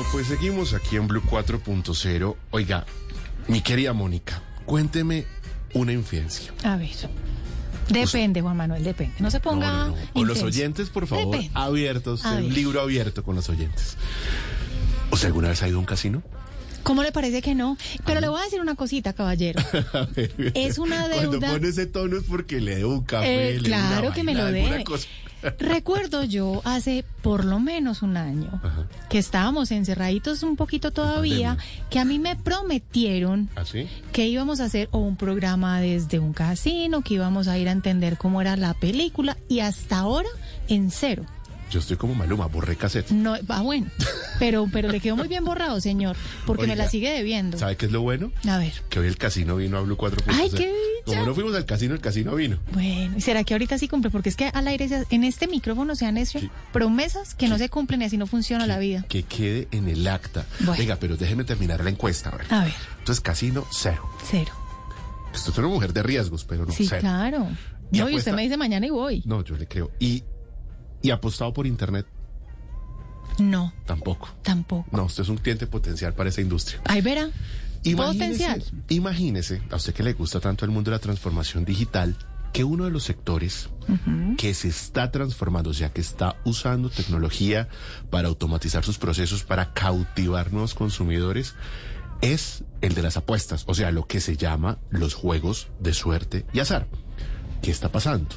Bueno, pues seguimos aquí en Blue 4.0. Oiga, mi querida Mónica, cuénteme una infidencia. A ver. Depende, Juan Manuel, depende. No se ponga. No, no, no. Con los oyentes, por favor, Depende. abiertos, un libro abierto con los oyentes. ¿Usted alguna vez ha ido a un casino? ¿Cómo le parece que no? Pero le voy a decir una cosita, caballero. A ver, Es una Cuando deuda- pone ese tono es porque le debo un café, Eh, le debo una claro que me lo debe. Recuerdo yo hace por lo menos un año Ajá. que estábamos encerraditos un poquito todavía, que a mí me prometieron ¿Así? que íbamos a hacer o un programa desde un casino, que íbamos a ir a entender cómo era la película y hasta ahora en cero. Yo estoy como Maluma, borré cassette. No, va bueno, pero pero le quedó muy bien borrado, señor, porque me la sigue debiendo. ¿Sabe qué es lo bueno? A ver. Que hoy el casino vino a Blue 4.0. Ay, qué. Como no fuimos al casino, el casino vino. Bueno, ¿y será que ahorita sí cumple? Porque es que al aire, en este micrófono se han hecho Sí. promesas que no se cumplen y así no funciona la vida. Que quede en el acta. Bueno. Venga, pero déjeme terminar la encuesta. A ver. A ver, Entonces, casino, cero. cero. Usted es una mujer de riesgos, pero no, Sí, cero. claro. ¿Y No, y usted me dice mañana y voy. No, yo le creo. Y, y apostado por internet, No, tampoco. tampoco. No, usted es un cliente potencial para esa industria. Ahí verá. Potencial. imagínese, a usted que le gusta tanto el mundo de la transformación digital, que uno de los sectores que se está transformando, o sea, que está usando tecnología para automatizar sus procesos, para cautivar nuevos consumidores, es el de las apuestas, o sea, lo que se llama los juegos de suerte y azar. ¿Qué está pasando?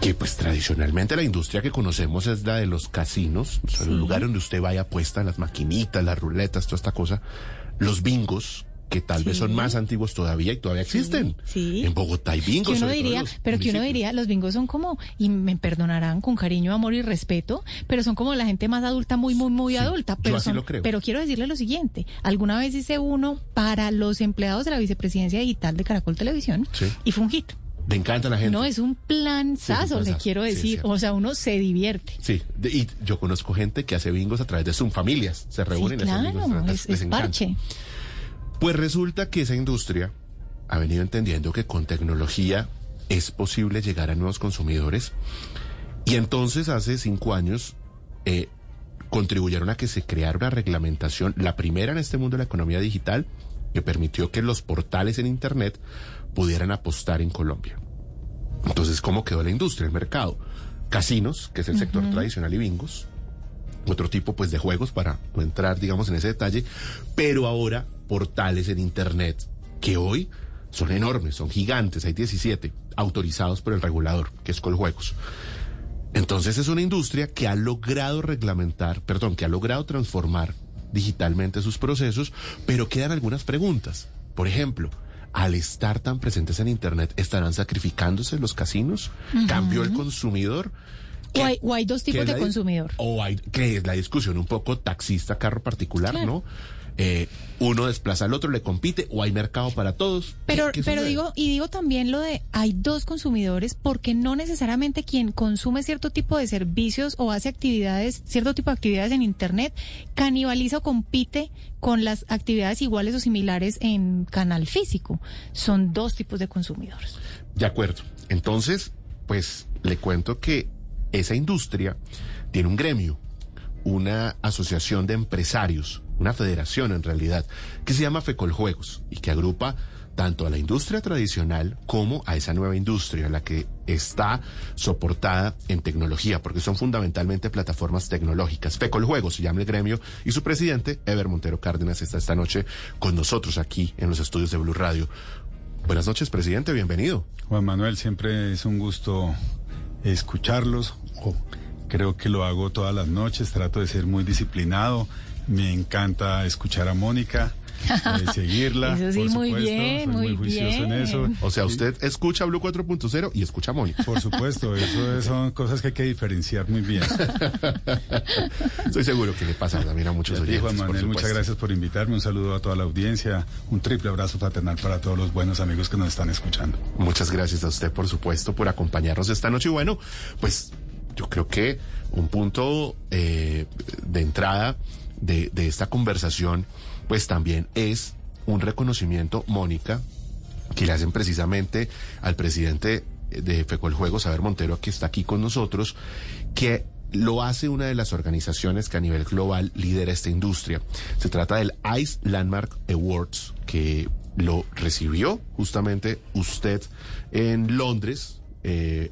Que pues tradicionalmente la industria que conocemos es la de los casinos, el Sí. lugar donde usted vaya apuesta las maquinitas, las ruletas, toda esta cosa, los bingos, que tal vez son más antiguos todavía y todavía existen. sí. En Bogotá hay bingos. Que uno diría, pero que uno municipios. diría, los bingos son como, y me perdonarán con cariño, amor y respeto, pero son como la gente más adulta, muy, muy, muy Sí, adulta. yo Pero, así son- lo creo. pero quiero decirle lo siguiente, alguna vez hice uno para los empleados de la vicepresidencia digital de Caracol Televisión Sí. y fue un hit. Le encanta la gente. No, es un planzazo, le planzazo, quiero sí, decir. o sea, uno se divierte. Sí, de- y yo conozco gente que hace bingos a través de Zoom, familias, se Sí, reúnen y hacen bingos, claro, les- es, les es parche. Pues resulta que esa industria ha venido entendiendo que con tecnología es posible llegar a nuevos consumidores y entonces hace cinco años eh, contribuyeron a que se creara una reglamentación, la primera en este mundo de la economía digital, que permitió que los portales en Internet pudieran apostar en Colombia. Entonces, ¿cómo quedó la industria, el mercado? Casinos, que es el sector tradicional y bingos, otro tipo pues de juegos para no entrar digamos en ese detalle, pero ahora portales en internet que hoy son enormes, son gigantes, hay 17 autorizados por el regulador, que es Coljuegos. Entonces es una industria que ha logrado reglamentar, perdón, que ha logrado transformar digitalmente sus procesos, pero quedan algunas preguntas. Por ejemplo, al estar tan presentes en Internet, ¿estarán sacrificándose los casinos? ¿Cambió el consumidor? O hay, o hay dos ¿Qué tipos de consumidor. O hay, que es la discusión un poco taxista, carro particular, Claro. ¿no? Eh, uno desplaza al otro, le compite, o hay mercado para todos. ¿Qué- Pero, qué pero digo, y digo también lo de hay dos consumidores porque no necesariamente quien consume cierto tipo de servicios o hace actividades, cierto tipo de actividades en internet, canibaliza o compite con las actividades iguales o similares en canal físico. Son dos tipos de consumidores. De acuerdo. Entonces, pues le cuento que esa industria tiene un gremio, una asociación de empresarios, una federación en realidad, que se llama Fecoljuegos y que agrupa tanto a la industria tradicional como a esa nueva industria, la que está soportada en tecnología, porque son fundamentalmente plataformas tecnológicas. Fecoljuegos se llama el gremio y su presidente, Ever Montero Cárdenas, está esta noche con nosotros aquí en los estudios de Blue Radio. Buenas noches, presidente, bienvenido. Juan Manuel, siempre es un gusto escucharlos. Creo que lo hago todas las noches, trato de ser muy disciplinado. Me encanta escuchar a Mónica, eh, seguirla. Eso sí, por muy supuesto, bien, soy muy juicioso en bien. eso. O sea, usted escucha Blue 4.0 y escucha a Mónica. Por supuesto, eso es- son cosas que hay que diferenciar muy bien. Estoy seguro que le pasa también a muchos oyentes. Juan Manuel, muchas gracias por invitarme. Un saludo a toda la audiencia. Un triple abrazo fraternal para todos los buenos amigos que nos están escuchando. Muchas gracias a usted, por supuesto, por acompañarnos esta noche. Y bueno, pues yo creo que un punto eh, de entrada de, esta conversación, pues también es un reconocimiento, Mónica, que le hacen precisamente al presidente de Fecoljuegos, Saber Montero, que está aquí con nosotros, que lo hace una de las organizaciones que a nivel global lidera esta industria. Se trata del ICE Landmark Awards, que lo recibió justamente usted en Londres, eh,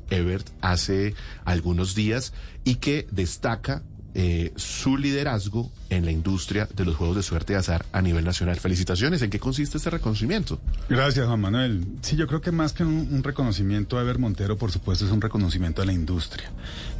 hace algunos días y que destaca eh, su liderazgo en la industria de los juegos de suerte y azar a nivel nacional. Felicitaciones. ¿En qué consiste este reconocimiento? Gracias, Juan Manuel. Sí, yo creo que más que un, reconocimiento a Ever Montero, por supuesto, es un reconocimiento a la industria.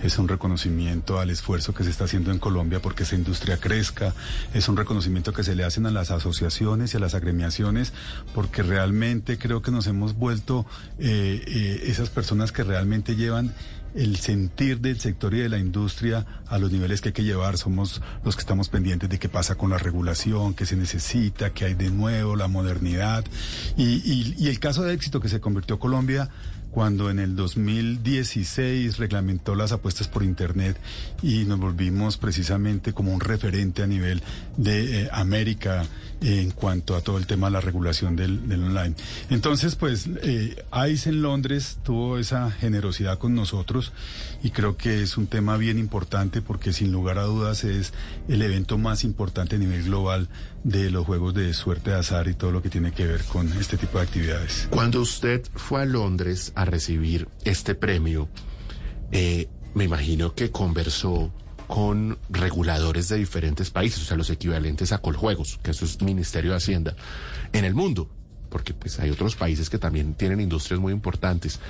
Es un reconocimiento al esfuerzo que se está haciendo en Colombia porque esa industria crezca. Es un reconocimiento que se le hacen a las asociaciones y a las agremiaciones porque realmente creo que nos hemos vuelto eh, eh, esas personas que realmente llevan el sentir del sector y de la industria a los niveles que hay que llevar. Somos los que estamos pendientes de qué pasa con la regulación, qué se necesita, qué hay de nuevo, la modernidad. Y, y, y el caso de éxito que se convirtió Colombia cuando en el 2016 reglamentó las apuestas por Internet y nos volvimos precisamente como un referente a nivel de eh, América en cuanto a todo el tema de la regulación del, del online. Entonces, pues, eh, en Londres tuvo esa generosidad con nosotros y creo que es un tema bien importante porque sin lugar a dudas es el evento más importante a nivel global de los juegos de suerte de azar y todo lo que tiene que ver con este tipo de actividades. Cuando usted fue a Londres a recibir este premio, eh, me imagino que conversó con reguladores de diferentes países, o sea, los equivalentes a Coljuegos, que eso es Ministerio de Hacienda, en el mundo, porque pues hay otros países que también tienen industrias muy importantes.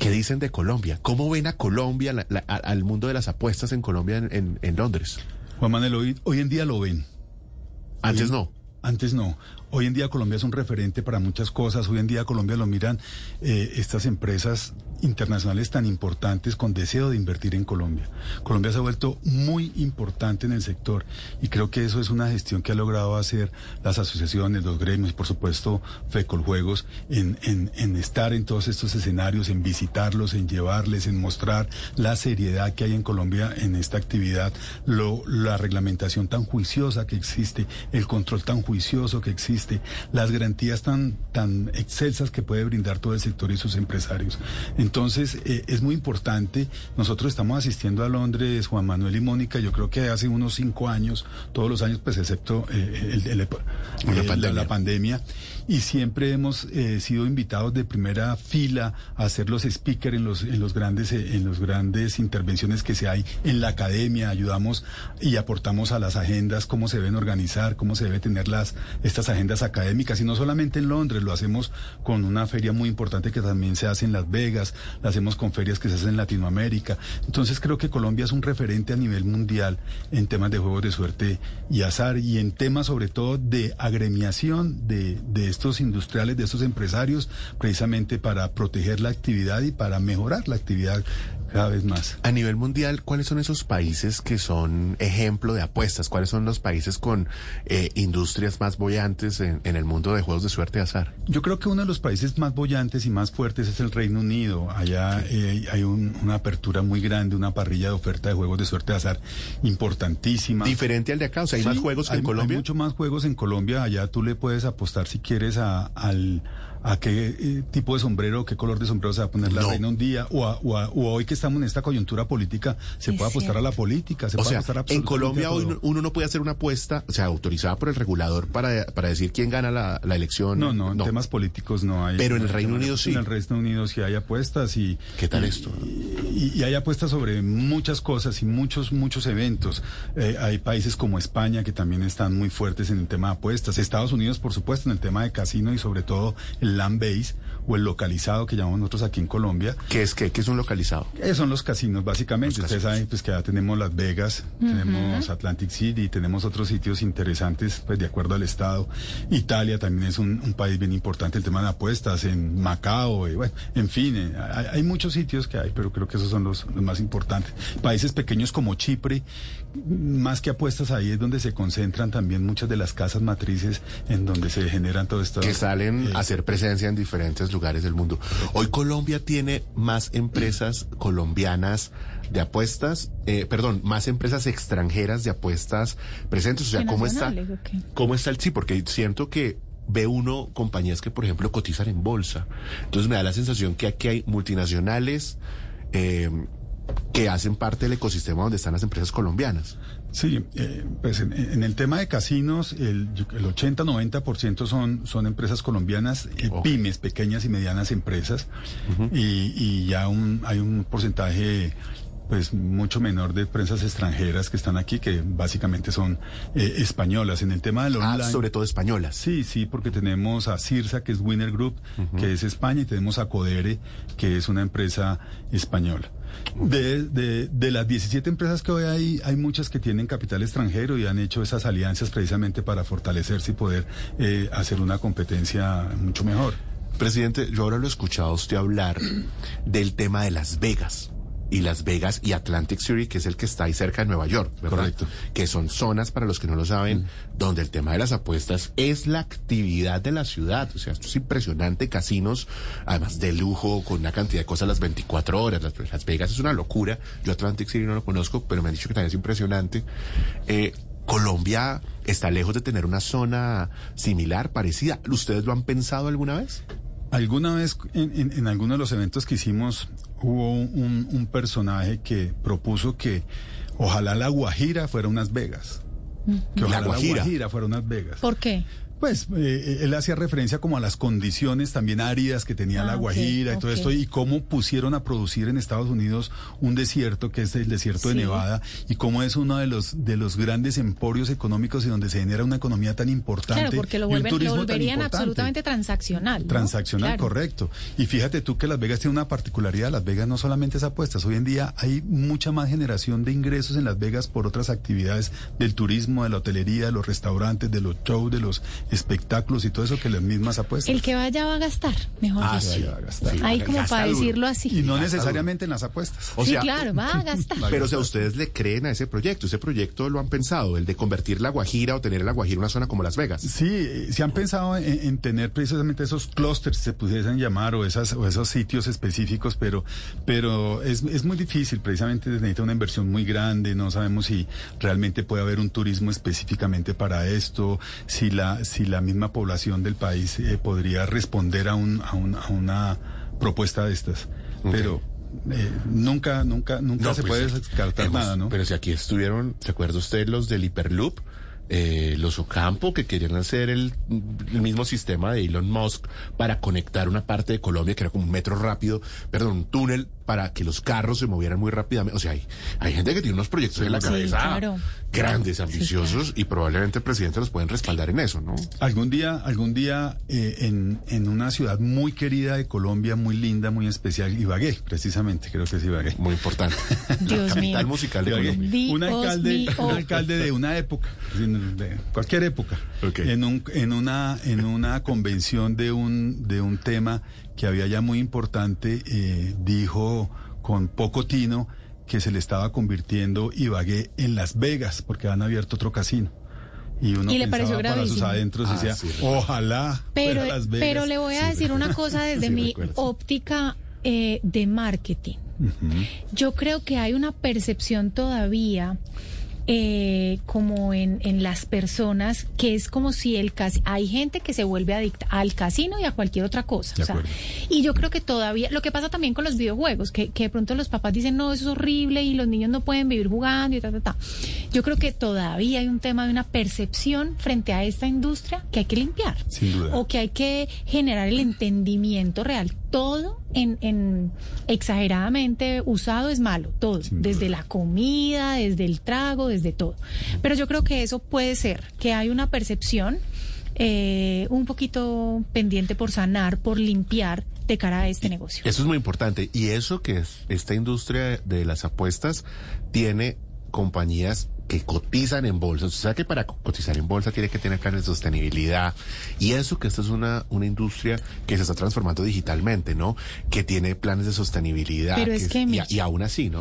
¿Qué dicen de Colombia? ¿Cómo ven a Colombia, la, la, al mundo de las apuestas en Colombia, en, en, en Londres? Juan Manuel, hoy, hoy en día lo ven. Antes hoy, no. Antes no. Hoy en día Colombia es un referente para muchas cosas. Hoy en día Colombia lo miran eh, estas empresas internacionales tan importantes con deseo de invertir en Colombia. Colombia se ha vuelto muy importante en el sector y creo que eso es una gestión que ha logrado hacer las asociaciones, los gremios por supuesto FECOL en, en, en estar en todos estos escenarios, en visitarlos, en llevarles, en mostrar la seriedad que hay en Colombia en esta actividad, lo, la reglamentación tan juiciosa que existe, el control tan juicioso que existe, las garantías tan, tan excelsas que puede brindar todo el sector y sus empresarios. Entonces, eh, es muy importante. Nosotros estamos asistiendo a Londres, Juan Manuel y Mónica, yo creo que hace unos cinco años, todos los años, pues excepto eh, el, el, el, la, pandemia. La, la, pandemia. Y siempre hemos eh, sido invitados de primera fila a hacer los speakers en los, en los grandes, en los grandes intervenciones que se hay en la academia. Ayudamos y aportamos a las agendas, cómo se deben organizar, cómo se debe tener las, estas agendas académicas. Y no solamente en Londres, lo hacemos con una feria muy importante que también se hace en Las Vegas, la hacemos con ferias que se hacen en Latinoamérica. Entonces creo que Colombia es un referente a nivel mundial en temas de juegos de suerte y azar y en temas sobre todo de agremiación de, de estos industriales, de estos empresarios, precisamente para proteger la actividad y para mejorar la actividad cada vez más. A nivel mundial, ¿cuáles son esos países que son ejemplo de apuestas? ¿Cuáles son los países con eh, industrias más bollantes en, en, el mundo de juegos de suerte y azar? Yo creo que uno de los países más bollantes y más fuertes es el Reino Unido. Allá sí. eh, hay un, una apertura muy grande, una parrilla de oferta de juegos de suerte y azar importantísima. Diferente al de acá, o sea, hay sí, más juegos que hay, en Colombia. Hay mucho más juegos en Colombia. Allá tú le puedes apostar si quieres a, al a qué eh, tipo de sombrero, qué color de sombrero se va a poner la no. reina un día, o, a, o, a, o, hoy que estamos en esta coyuntura política, se puede apostar cierto. a la política, se o puede sea, apostar a En Colombia hoy uno no puede hacer una apuesta, o sea, autorizada por el regulador para, para decir quién gana la, la elección. No, no, en no. temas políticos no hay. Pero en el Reino Unido sí. En el Reino Unido sí hay apuestas y. ¿Qué tal y, esto? Y, y, hay apuestas sobre muchas cosas y muchos, muchos eventos. Eh, hay países como España que también están muy fuertes en el tema de apuestas. Estados Unidos, por supuesto, en el tema de casino y sobre todo el land base o el localizado que llamamos nosotros aquí en Colombia. ¿Qué es qué? ¿Qué es un localizado? Eh, son los casinos, básicamente. Los Ustedes casinos. saben pues, que ya tenemos Las Vegas, uh -huh. tenemos Atlantic City, tenemos otros sitios interesantes, pues de acuerdo al Estado. Italia también es un, un país bien importante, el tema de apuestas, en Macao, y bueno, en fin, eh, hay, hay, muchos sitios que hay, pero creo que esos son los, los más importantes. Países pequeños como Chipre, más que apuestas ahí es donde se concentran también muchas de las casas matrices en donde se generan todo esto. Que salen eh, a hacer presencia en diferentes lugares del mundo. Hoy Colombia tiene más empresas colombianas de apuestas, eh, perdón, más empresas extranjeras de apuestas presentes. O sea, ¿cómo está? Okay. ¿Cómo está el sí? Porque siento que ve uno compañías que, por ejemplo, cotizan en bolsa. Entonces me da la sensación que aquí hay multinacionales, eh, que hacen parte del ecosistema donde están las empresas colombianas. Sí, eh, pues en, en, el tema de casinos, el, el 80-90% son, son empresas colombianas, eh, pymes, pequeñas y medianas empresas, y, y ya un, hay un porcentaje pues mucho menor de empresas extranjeras que están aquí, que básicamente son eh, españolas. En el tema del Ah, online... sobre todo españolas. Sí, sí, porque tenemos a Cirsa, que es Winner Group, que es España, y tenemos a Codere, que es una empresa española. De, de, de las 17 empresas que hoy hay, hay muchas que tienen capital extranjero y han hecho esas alianzas precisamente para fortalecerse y poder eh, hacer una competencia mucho mejor. Presidente, yo ahora lo he escuchado a usted hablar del tema de Las Vegas. Y Las Vegas y Atlantic City, que es el que está ahí cerca de Nueva York, ¿verdad? Correcto. Que son zonas, para los que no lo saben, donde el tema de las apuestas es la actividad de la ciudad. O sea, esto es impresionante. Casinos, además de lujo, con una cantidad de cosas las 24 horas. Las, Las Vegas es una locura. Yo Atlantic City no lo conozco, pero me han dicho que también es impresionante. Eh, Colombia está lejos de tener una zona similar, parecida. ¿Ustedes lo han pensado alguna vez? Alguna vez en, en, en alguno de los eventos que hicimos hubo un, un personaje que propuso que ojalá la Guajira fuera unas Vegas. Que La ojalá Guajira. la Guajira fuera unas Vegas. ¿Por qué? Pues eh, él hacía referencia como a las condiciones también áridas que tenía Ah, la ok, Guajira y todo esto y cómo pusieron a producir en Estados Unidos un desierto que es el desierto de. Nevada y cómo es uno de los de los grandes emporios económicos y donde se genera una economía tan importante Claro, porque lo, y un vuelven, lo turismo tan volverían importante. absolutamente transaccional. ¿no? Transaccional, Claro. correcto. Y fíjate tú que Las Vegas tiene una particularidad. Las Vegas no solamente es apuestas. Hoy en día hay mucha más generación de ingresos en Las Vegas por otras actividades del turismo, de la hotelería, de los restaurantes, de los shows, de los espectáculos y todo eso que las mismas apuestas. El que vaya va a gastar, mejor Ah, dicho. sí, va a gastar. Sí, Ahí gasta como para duro. decirlo así. Y no Gasta necesariamente en las apuestas. O sí, sea, claro, va a gastar. Pero o sea, ustedes le creen a ese proyecto, ese proyecto lo han pensado, el de convertir la Guajira o tener la Guajira una zona como Las Vegas. Sí, se han pensado en, en tener precisamente esos clústeres, se pudiesen llamar, o, esas, o esos sitios específicos, pero, pero es, es muy difícil, precisamente necesita una inversión muy grande, no sabemos si realmente puede haber un turismo específicamente para esto, si la, si la misma población del país eh, podría responder a, un, a, un- a una propuesta de estas. Pero eh, nunca, nunca, nunca se pues, puede descartar hemos- nada, ¿no? Pero si aquí estuvieron, ¿se acuerda usted los del Hyperloop? Eh, los Ocampo que querían hacer el, el mismo sistema de Elon Musk para conectar una parte de Colombia que era como un metro rápido, perdón, un túnel para que los carros se movieran muy rápidamente. O sea, hay, hay gente que tiene unos proyectos en la Sí, cabeza claro. grandes, Sí, ambiciosos y probablemente el presidente los pueden respaldar en eso, ¿no? Algún día, algún día eh, en, en una ciudad muy querida de Colombia, muy linda, muy especial, Ibagué, precisamente, creo que es Ibagué. Muy importante. Dios la capital mío. musical de Ibagué. Colombia. Dios Un alcalde, mío. un alcalde de una época, de cualquier época, en, un, en, una, en una convención de un, de un tema que había ya muy importante, eh, dijo con poco tino que se le estaba convirtiendo Ibagué en Las Vegas, porque han abierto otro casino. Y uno Y le pensaba pareció para sus adentros y Ah, decía, sí, ojalá Pero, fuera Las Vegas. pero le voy a Sí, decir una cosa desde Sí, mi recuerdo. óptica eh, de marketing. Yo creo que hay una percepción todavía eh, como en, en las personas que es como si el casi hay gente que se vuelve adicta al casino y a cualquier otra cosa. O sea, y yo creo que todavía, lo que pasa también con los videojuegos, que, que de pronto los papás dicen, no, eso es horrible y los niños no pueden vivir jugando y ta, ta, ta. Yo creo que todavía hay un tema de una percepción frente a esta industria que hay que limpiar. Sin duda. O que hay que generar el entendimiento real. Todo en, en exageradamente usado es malo, todo. Desde la comida, desde el trago, desde todo. Pero yo creo que eso puede ser, que hay una percepción eh, un poquito pendiente por sanar, por limpiar de cara a este negocio. Eso es muy importante. Y eso que es esta industria de las apuestas tiene compañías que cotizan en bolsa. Usted sabe que para co- cotizar en bolsa tiene que tener planes de sostenibilidad. Y eso que esta es una, una industria que se está transformando digitalmente, ¿no? Que tiene planes de sostenibilidad. Pero es que, y, Mitch, y aún así, ¿no?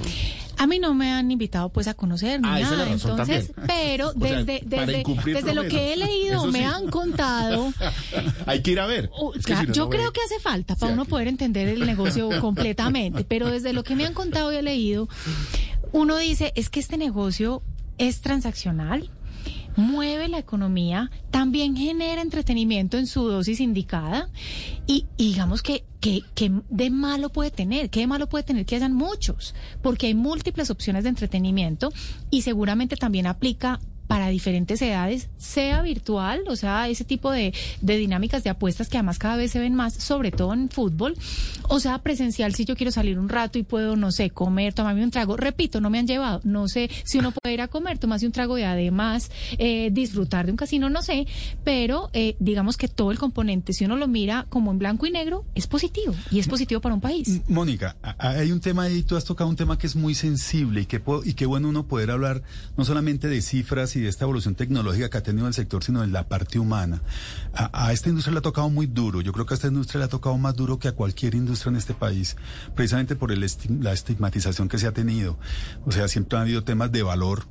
A mí no me han invitado pues a conocer ni Ah, esa es nada, la razón entonces, también. pero O sea, desde desde desde lo que he leído, me sí. han contado, Hay que ir a ver. Uh, Es claro, si no, yo no creo que hace falta para Sí, uno aquí. poder entender el negocio completamente, pero desde lo que me han contado y he leído, uno dice, es que este negocio es transaccional, mueve la economía, también genera entretenimiento en su dosis indicada y, digamos que, que, que, de malo puede tener, que de malo puede tener que hayan muchos, porque hay múltiples opciones de entretenimiento y seguramente también aplica para diferentes edades, sea virtual, o sea, ese tipo de, de, dinámicas de apuestas que además cada vez se ven más, sobre todo en fútbol, o sea, presencial si yo quiero salir un rato y puedo, no sé, comer, tomarme un trago. Repito, no me han llevado, no sé si uno puede ir a comer, tomarse un trago y además eh, disfrutar de un casino, no sé, pero eh, digamos que todo el componente, si uno lo mira como en blanco y negro, es positivo y es positivo para un país. Mónica, hay un tema ahí, tú has tocado un tema que es muy sensible y que, y qué bueno uno poder hablar no solamente de cifras, y de esta evolución tecnológica que ha tenido el sector, sino de la parte humana. A, esta industria le ha tocado muy duro. Yo creo que a esta industria le ha tocado más duro que a cualquier industria en este país, precisamente por el la estigmatización que se ha tenido. O sea, siempre han habido temas de valor,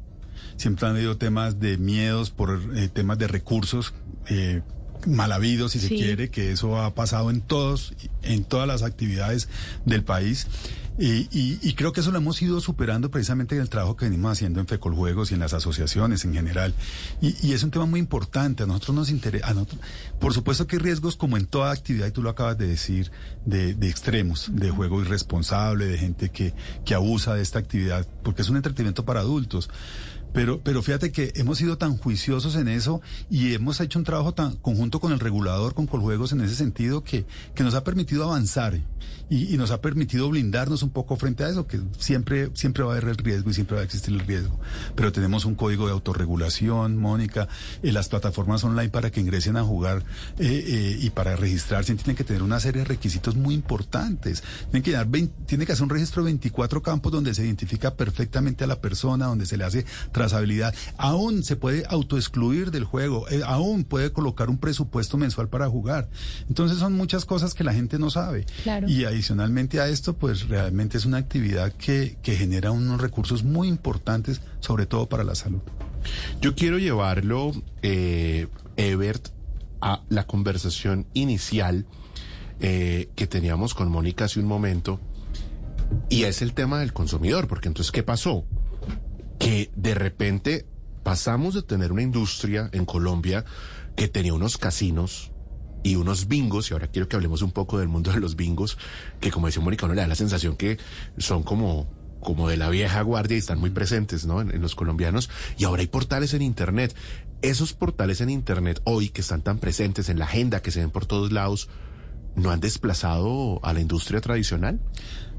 siempre han habido temas de miedos por eh, temas de recursos. Eh, mal habido, si se quiere, que eso ha pasado en todos, en todas las actividades del país. Y, creo que eso lo hemos ido superando precisamente en el trabajo que venimos haciendo en Fecoljuegos y en las asociaciones en general. Y, es un tema muy importante. A nosotros nos interesa. Por supuesto que hay riesgos, como en toda actividad, y tú lo acabas de decir, de, extremos, de juego irresponsable, de gente que, que abusa de esta actividad, porque es un entretenimiento para adultos. Pero, pero fíjate que hemos sido tan juiciosos en eso y hemos hecho un trabajo tan conjunto con el regulador, con Coljuegos en ese sentido, que, que nos ha permitido avanzar y, nos ha permitido blindarnos un poco frente a eso, que siempre, siempre va a haber el riesgo y siempre va a existir el riesgo. Pero tenemos un código de autorregulación, Mónica, eh, las plataformas online para que ingresen a jugar eh, eh, y para registrarse tienen que tener una serie de requisitos muy importantes. Tienen que, dar tiene que hacer un registro de 24 campos donde se identifica perfectamente a la persona, donde se le hace trazabilidad. Aún se puede autoexcluir del juego, aún puede colocar un presupuesto mensual para jugar. Entonces son muchas cosas que la gente no sabe. Claro. Y adicionalmente a esto, pues realmente es una actividad que, que genera unos recursos muy importantes, sobre todo para la salud. Yo quiero llevarlo, eh, Ebert, a la conversación inicial eh, que teníamos con Mónica hace un momento, y es el tema del consumidor, porque entonces, ¿qué pasó? Que de repente pasamos de tener una industria en Colombia que tenía unos casinos y unos bingos, y ahora quiero que hablemos un poco del mundo de los bingos, que como decía Mónica, uno le da la sensación que son como como de la vieja guardia y están muy presentes, ¿no? En, los colombianos. Y ahora hay portales en Internet. Esos portales en Internet hoy que están tan presentes en la agenda, que se ven por todos lados, ¿no han desplazado a la industria tradicional?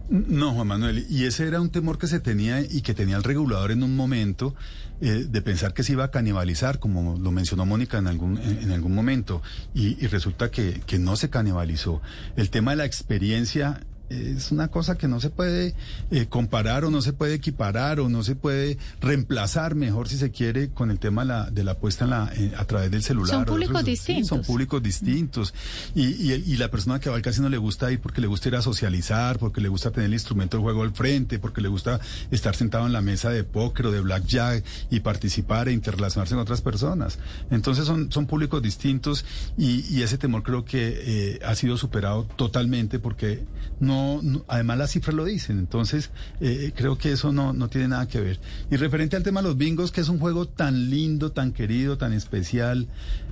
No, Juan Manuel, y ese era un temor que se tenía y que tenía el regulador en un momento eh, de pensar que se iba a canibalizar, como lo mencionó Mónica en algún, en, algún momento, y, y resulta que, que no se canibalizó. El tema de la experiencia es una cosa que no se puede eh, comparar o no se puede equiparar o no se puede reemplazar, mejor si se quiere, con el tema de la, de la puesta en la, a través del celular. Son públicos distintos. son públicos distintos. Y, y, la persona que va al casino le gusta ir porque le gusta ir a socializar, porque le gusta tener el instrumento del juego al frente, porque le gusta estar sentado en la mesa de póker o de blackjack y participar e interrelacionarse con otras personas. Entonces son, son públicos distintos y, y ese temor creo que eh, ha sido superado totalmente porque no además las cifras lo dicen, entonces eh, creo que eso no, no tiene nada que ver. Y referente al tema de los bingos, que es un juego tan lindo, tan querido, tan especial,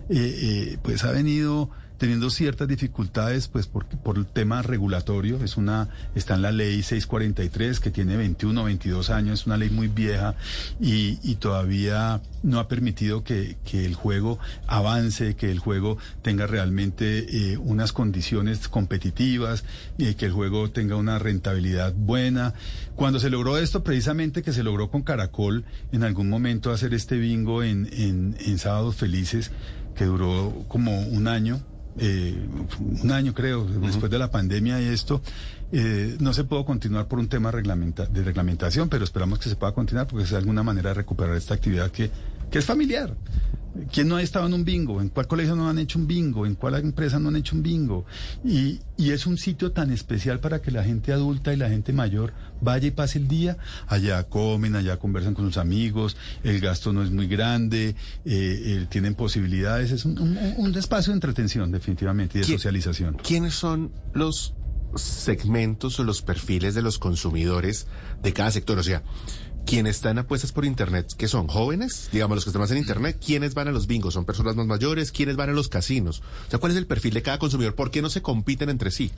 eh, eh, pues ha venido teniendo ciertas dificultades pues por, por el tema regulatorio. Es una, está en la ley 643 que tiene 21 o 22 años, es una ley muy vieja y, todavía no ha permitido que, que, el juego avance, que el juego tenga realmente eh, unas condiciones competitivas, y que el juego tenga una rentabilidad buena. Cuando se logró esto, precisamente que se logró con Caracol en algún momento hacer este bingo en, en, en Sábados Felices, que duró como un año, eh, un año creo, después de la pandemia y esto, eh, no se pudo continuar por un tema de reglamentación, pero esperamos que se pueda continuar porque es de alguna manera de recuperar esta actividad que, que es familiar. ¿Quién no ha estado en un bingo? ¿En cuál colegio no han hecho un bingo? ¿En cuál empresa no han hecho un bingo? Y, y, es un sitio tan especial para que la gente adulta y la gente mayor vaya y pase el día. Allá comen, allá conversan con sus amigos, el gasto no es muy grande, eh, eh, tienen posibilidades. Es un, un, espacio de entretención, definitivamente, y de socialización. ¿Quiénes son los segmentos o los perfiles de los consumidores de cada sector? O sea, quienes están apuestas por Internet, que son jóvenes, digamos los que están más en Internet, ¿quiénes van a los bingos? ¿Son personas más mayores? ¿Quiénes van a los casinos? O sea, ¿cuál es el perfil de cada consumidor? ¿Por qué no se compiten entre sí?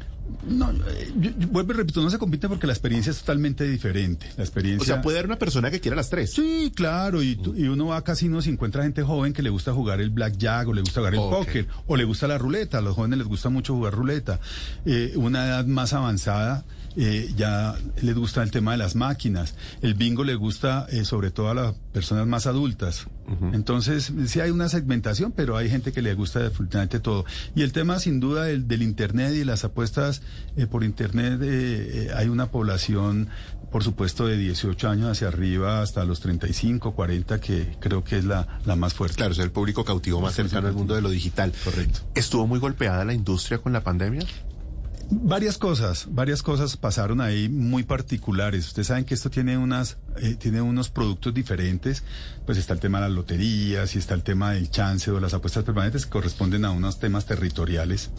No, eh, yo, yo vuelvo y repito, no se compite porque la experiencia es totalmente diferente. La experiencia... O sea, puede haber una persona que quiera las tres. Sí, claro, y, tú- y uno va a casinos y encuentra gente joven que le gusta jugar el blackjack o le gusta jugar el Ok. póker o le gusta la ruleta. A los jóvenes les gusta mucho jugar ruleta. Eh, una edad más avanzada eh, ya les gusta el tema de las máquinas. El bingo le gusta eh, sobre todo a las personas más adultas. Entonces, sí hay una segmentación, pero hay gente que le gusta definitivamente todo. Y el tema, sin duda, del, del Internet y las apuestas eh, por Internet, eh, eh, hay una población, por supuesto, de 18 años hacia arriba hasta los 35, 40, que creo que es la, la más fuerte. Claro, es el público cautivo más cercano al mundo de lo digital. Correcto. ¿Estuvo muy golpeada la industria con la pandemia? Varias cosas, varias cosas pasaron ahí muy particulares. Ustedes saben que esto tiene unas, eh, tiene unos productos diferentes. Pues está el tema de las loterías y está el tema del chance o las apuestas permanentes que corresponden a unos temas territoriales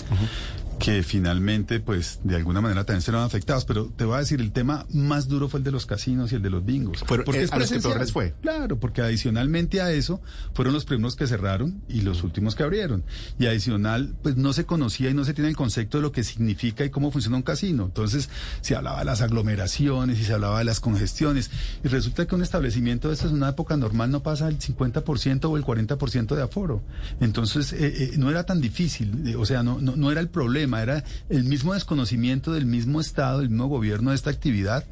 que finalmente, pues, de alguna manera también serán afectados. Pero te voy a decir, el tema más duro fue el de los casinos y el de los bingos. Fueron- eh, a los que presencial. peor les fue. Claro, porque adicionalmente a eso fueron los primeros que cerraron y los últimos que abrieron. Y adicional, pues no se conocía y no se tiene el concepto de lo que significa y cómo funciona un casino. Entonces se hablaba de las aglomeraciones y se hablaba de las congestiones. Y resulta que un establecimiento de estas en una época normal no pasa el 50% o el 40% de aforo. Entonces eh, eh, no era tan difícil, eh, o sea, no, no, no era el problema, era el mismo desconocimiento del mismo Estado, del mismo gobierno de esta actividad.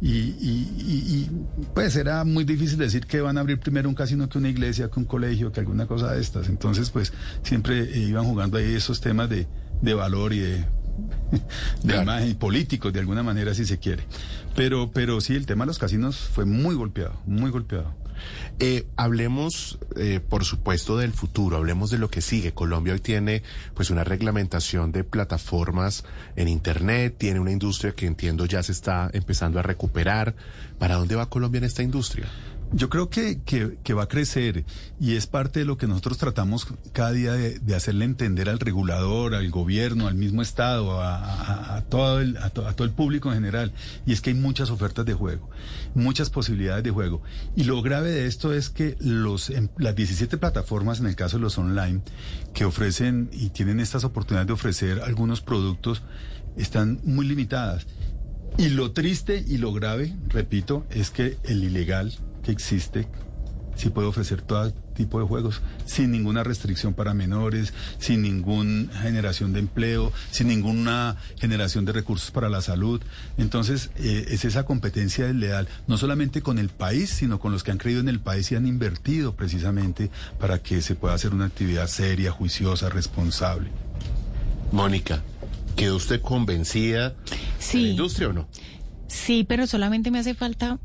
Y, y- y- y, pues era muy difícil decir que van a abrir primero un casino que una iglesia, que un colegio, que alguna cosa de estas. Entonces, pues siempre iban jugando ahí esos temas de, de valor y de, de Claro. imagen y políticos, de alguna manera, si se quiere. Pero, pero sí, el tema de los casinos fue muy golpeado, muy golpeado. Eh, hablemos, eh, por supuesto, del futuro, hablemos de lo que sigue. Colombia hoy tiene pues una reglamentación de plataformas en Internet, tiene una industria que entiendo ya se está empezando a recuperar. ¿Para dónde va Colombia en esta industria? Yo creo que, que, va a crecer y es parte de lo que nosotros tratamos cada día de, hacerle entender al regulador, al gobierno, al mismo Estado, a todo el, a, to- a todo el público en general. Y es que hay muchas ofertas de juego, muchas posibilidades de juego. Y lo grave de esto es que los, em- las 17 plataformas, en el caso de los online, que ofrecen y tienen estas oportunidades de ofrecer algunos productos, están muy limitadas. Y lo triste y lo grave, repito, es que el ilegal que existe sí puede ofrecer todo tipo de juegos sin ninguna restricción para menores, sin ninguna generación de empleo, sin ninguna generación de recursos para la salud. Entonces, eh, es esa competencia desleal, no solamente con el país, sino con los que han creído en el país y han invertido precisamente para que se pueda hacer una actividad seria, juiciosa, responsable. Mónica, ¿quedó usted convencida de la Sí, industria o no? sí, pero solamente me hace falta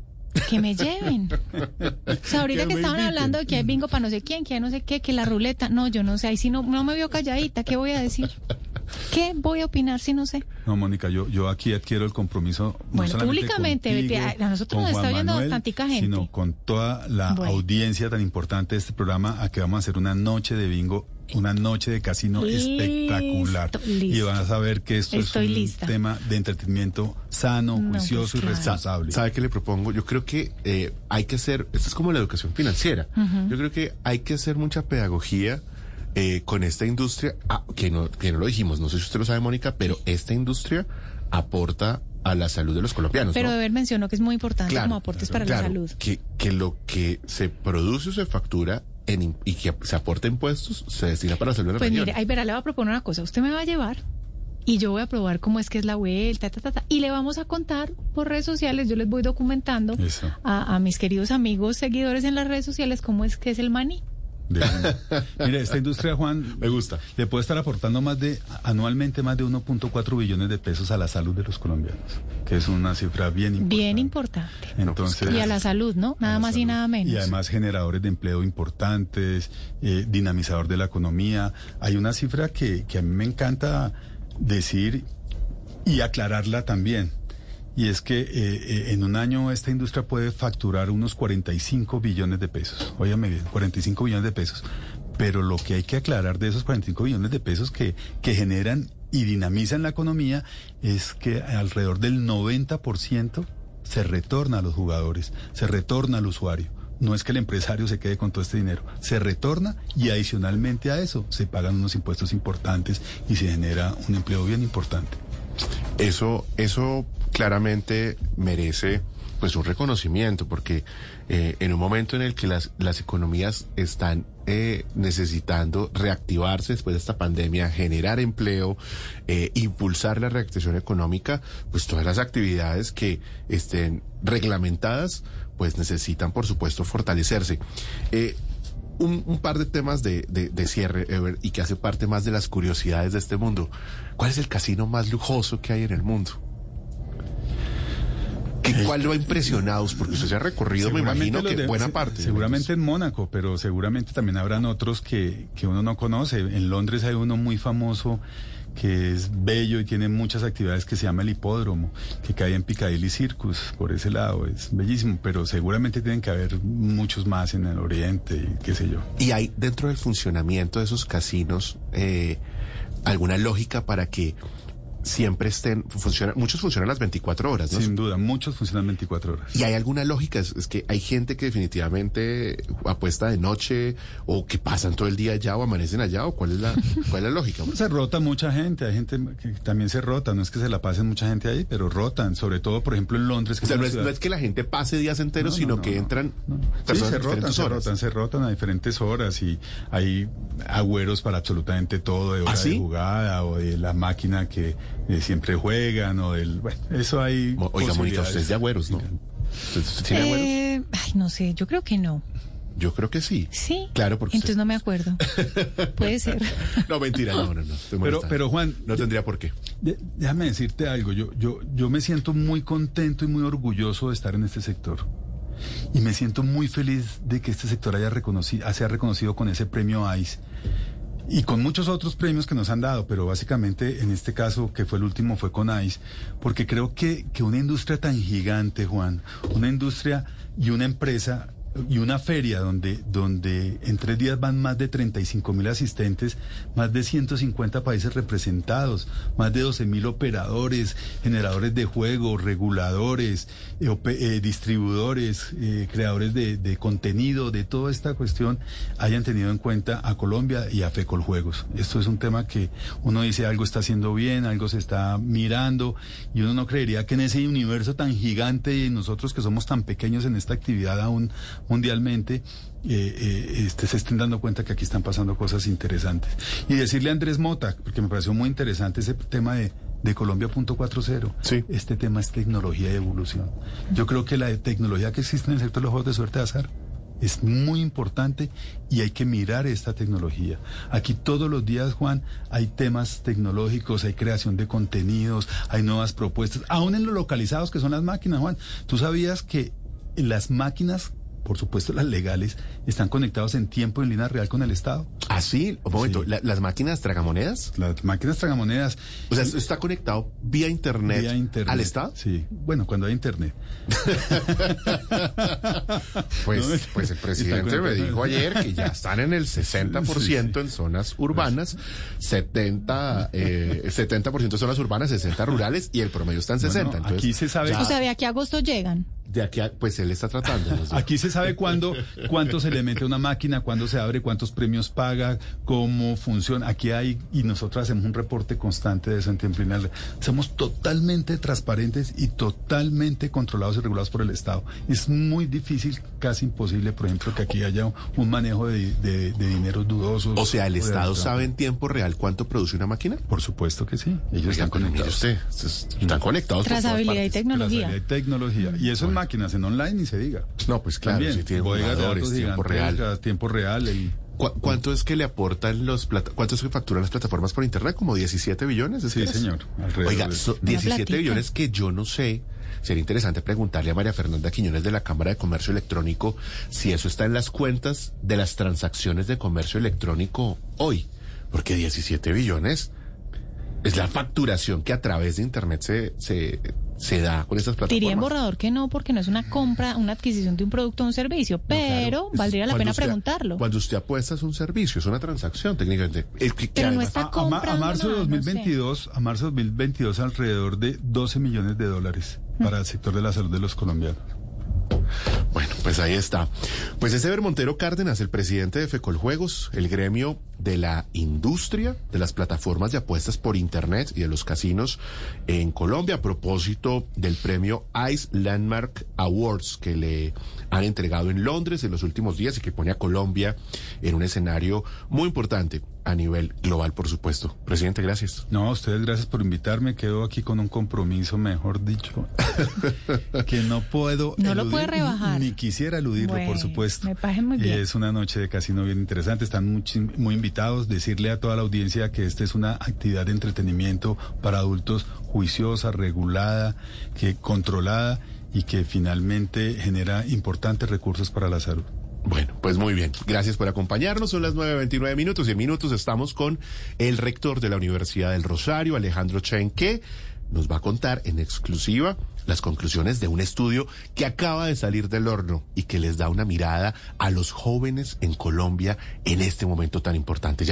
que me lleven. O sea, ahorita Que estaban inviten. hablando de que hay bingo para no sé quién, que hay no sé qué, que la ruleta. No, yo no sé. Ahí sí no, no me veo calladita. ¿Qué voy a decir? ¿Qué voy a opinar si no sé? No, Mónica, yo, yo aquí adquiero el compromiso. no Bueno, públicamente, contigo, a nosotros nos está oyendo bastantica gente. Sino con toda la Bueno. audiencia tan importante de este programa, a que vamos a hacer una noche de bingo, una noche de casino Listo, espectacular. listo. Y vas a ver que esto Estoy es un lista. tema de entretenimiento sano, No, pues juicioso y claro. responsable. ¿Sabe qué le propongo? Yo creo que eh, hay que hacer, esto es como la educación financiera, yo creo que hay que hacer mucha pedagogía eh, con esta industria, ah, que, no, que no lo dijimos, no sé si usted lo sabe, Mónica, pero esta industria aporta a la salud de los colombianos. Pero ¿no? de ver mencionó que es muy importante Claro, como aportes para claro, la salud. Que, que lo que se produce o se factura en, y que se aporta impuestos se destina para salud de la Pues mire, ahí verá, le voy a proponer una cosa. Usted me va a llevar y yo voy a probar cómo es que es la vuelta, ta, ta, ta, y le vamos a contar por redes sociales, yo les voy documentando a mis queridos amigos seguidores en las redes sociales cómo es que es el maní. De- Mire, esta industria, Juan, Me gusta. le puede estar aportando más de, anualmente más de 1.4 billones de pesos a la salud de los colombianos, que es una cifra bien importante. Bien importante. Entonces, Y a la salud, ¿no? Nada más y nada menos. Y además generadores de empleo importantes, eh, dinamizador de la economía. Hay una cifra que, que a mí me encanta decir y aclararla también. Y es que eh, eh, en un año esta industria puede facturar unos 45 billones de pesos. Óyame bien, 45 billones de pesos. Pero lo que hay que aclarar de esos 45 billones de pesos que, que generan y dinamizan la economía es que alrededor del 90% se retorna a los jugadores, se retorna al usuario. No es que el empresario se quede con todo este dinero, se retorna y adicionalmente a eso se pagan unos impuestos importantes y se genera un empleo bien importante. Eso, eso claramente merece pues un reconocimiento, porque eh, en un momento en el que las, las economías están eh, necesitando reactivarse después de esta pandemia, generar empleo, eh, impulsar la reactivación económica, pues todas las actividades que estén reglamentadas, pues necesitan, por supuesto, fortalecerse. Un, un, par de temas de, de, de cierre, Ever, y que hace parte más de las curiosidades de este mundo. ¿Cuál es el casino más lujoso que hay en el mundo? ¿Qué, ¿Cuál lo ha impresionado? Porque usted se ha recorrido, me imagino que de, buena parte. Seguramente en Mónaco, pero seguramente también habrán otros que, que uno no conoce. En Londres hay uno muy famoso que es bello y tiene muchas actividades que se llama el hipódromo, que cae en Piccadilly Circus, por ese lado, es bellísimo, pero seguramente tienen que haber muchos más en el oriente y qué sé yo. ¿Y hay dentro del funcionamiento de esos casinos eh, alguna lógica para que siempre estén, funcionan, muchos funcionan las 24 horas, ¿no? Sin duda, muchos funcionan 24 horas. ¿Y hay alguna lógica? Es, es, que hay gente que definitivamente apuesta de noche o que pasan todo el día allá o amanecen allá o cuál es la, cuál es la lógica? se rota mucha gente, hay gente que también se rota, no es que se la pasen mucha gente ahí, pero rotan, sobre todo, por ejemplo, en Londres. Que o sea, no es, no es, que la gente pase días enteros, no, sino no, que entran sí, se rotan, se rotan, se rotan a diferentes horas y hay agüeros para absolutamente todo, de hora ¿Ah, sí? de jugada o de la máquina que eh, siempre juegan o del... Bueno, eso hay... Oiga, Mónica, usted es de agüeros, ¿no? ¿Usted, usted tiene eh, agüeros? Ay, no sé, yo creo que no. Yo creo que sí. Sí. Claro, porque Entonces usted... no me acuerdo. Puede ser. no, mentira, no, no, no. Pero, pero Juan... No tendría por qué. Déjame decirte algo. Yo, yo, yo me siento muy contento y muy orgulloso de estar en este sector. Y me siento muy feliz de que este sector haya reconocido, sea reconocido con ese premio ICE y con muchos otros premios que nos han dado, pero básicamente en este caso, que fue el último, fue con ICE, porque creo que, que una industria tan gigante, Juan, una industria y una empresa y una feria donde, donde en tres días van más de 35 mil asistentes, más de 150 países representados, más de 12 mil operadores, generadores de juegos, reguladores, eh, eh, distribuidores, eh, creadores de, de, contenido, de toda esta cuestión, hayan tenido en cuenta a Colombia y a FECOL Juegos. Esto es un tema que uno dice algo está haciendo bien, algo se está mirando, y uno no creería que en ese universo tan gigante y nosotros que somos tan pequeños en esta actividad aún mundialmente, eh, eh, este, se estén dando cuenta que aquí están pasando cosas interesantes. Y decirle a Andrés Mota, porque me pareció muy interesante ese tema de, de Colombia punto cuatro cero. Sí. Este tema es tecnología y evolución. Yo creo que la tecnología que existe en el sector de los juegos de suerte de azar es muy importante y hay que mirar esta tecnología. Aquí todos los días, Juan, hay temas tecnológicos, hay creación de contenidos, hay nuevas propuestas, aún en los localizados que son las máquinas, Juan. ¿Tú sabías que las máquinas por supuesto las legales, están conectados en tiempo en línea real con el Estado. ¿Ah, sí? Un momento, sí. ¿La, ¿las máquinas tragamonedas? Las máquinas tragamonedas. O sea, está conectado vía internet, vía internet al Estado? Sí, bueno, cuando hay internet. pues, no, pues el presidente me dijo ayer que ya están en el 60% sí, sí. en zonas urbanas, 70, eh, 70% zonas urbanas, 60 rurales y el promedio está en 60. Bueno, Entonces, aquí se sabe... Ya... O sea, de aquí a agosto llegan de aquí a, pues él está tratando. ¿no? Aquí se sabe cuándo, cuánto se le mete a una máquina, cuándo se abre, cuántos premios paga, cómo funciona. Aquí hay, y nosotros hacemos un reporte constante de eso en tiempo lineal. Somos totalmente transparentes y totalmente controlados y regulados por el Estado. Es muy difícil, casi imposible, por ejemplo, que aquí haya un manejo de, de, de dineros dudosos. O sea, ¿el Estado sabe en tiempo real cuánto produce una máquina? Por supuesto que sí. Ellos Oiga, están conectados. Usted, están conectados. Trazabilidad y tecnología. Trazabilidad y tecnología. Y eso es máquinas en online ni se diga. No, pues claro, También, si tiene datos, tiempo real. tiempo real. El... ¿Cu ¿Cuánto es que le aportan los plata cuánto es que facturan las plataformas por internet? ¿Como 17 billones? ¿es sí, señor. Oiga, so, 17 billones que yo no sé. Sería interesante preguntarle a María Fernanda Quiñones de la Cámara de Comercio Electrónico si eso está en las cuentas de las transacciones de comercio electrónico hoy. Porque 17 billones es la facturación que a través de Internet se, se, se da con estas plataformas. Diría en borrador que no, porque no es una compra, una adquisición de un producto o un servicio, pero no, claro. valdría la pena usted, preguntarlo. Cuando usted apuesta es un servicio, es una transacción técnicamente. El que, pero no está a, a, a, marzo de 2022, no sé. a marzo de 2022 alrededor de 12 millones de dólares para el sector de la salud de los colombianos. Bueno, pues ahí está. Pues es Eber Montero Cárdenas, el presidente de Fecoljuegos, el gremio de la industria de las plataformas de apuestas por Internet y de los casinos en Colombia a propósito del premio ICE Landmark Awards que le han entregado en Londres en los últimos días y que pone a Colombia en un escenario muy importante a nivel global, por supuesto. Presidente, gracias. No, a ustedes gracias por invitarme. Quedo aquí con un compromiso, mejor dicho, que no puedo no lo puede rebajar. ni quisiera eludirlo, por supuesto. Me muy bien. Y es una noche de casino bien interesante. Están muy, muy Decirle a toda la audiencia que esta es una actividad de entretenimiento para adultos juiciosa, regulada, que controlada y que finalmente genera importantes recursos para la salud. Bueno, pues muy bien. Gracias por acompañarnos. Son las 9.29 minutos y en minutos estamos con el rector de la Universidad del Rosario, Alejandro Chen, que nos va a contar en exclusiva las conclusiones de un estudio que acaba de salir del horno y que les da una mirada a los jóvenes en Colombia en este momento tan importante.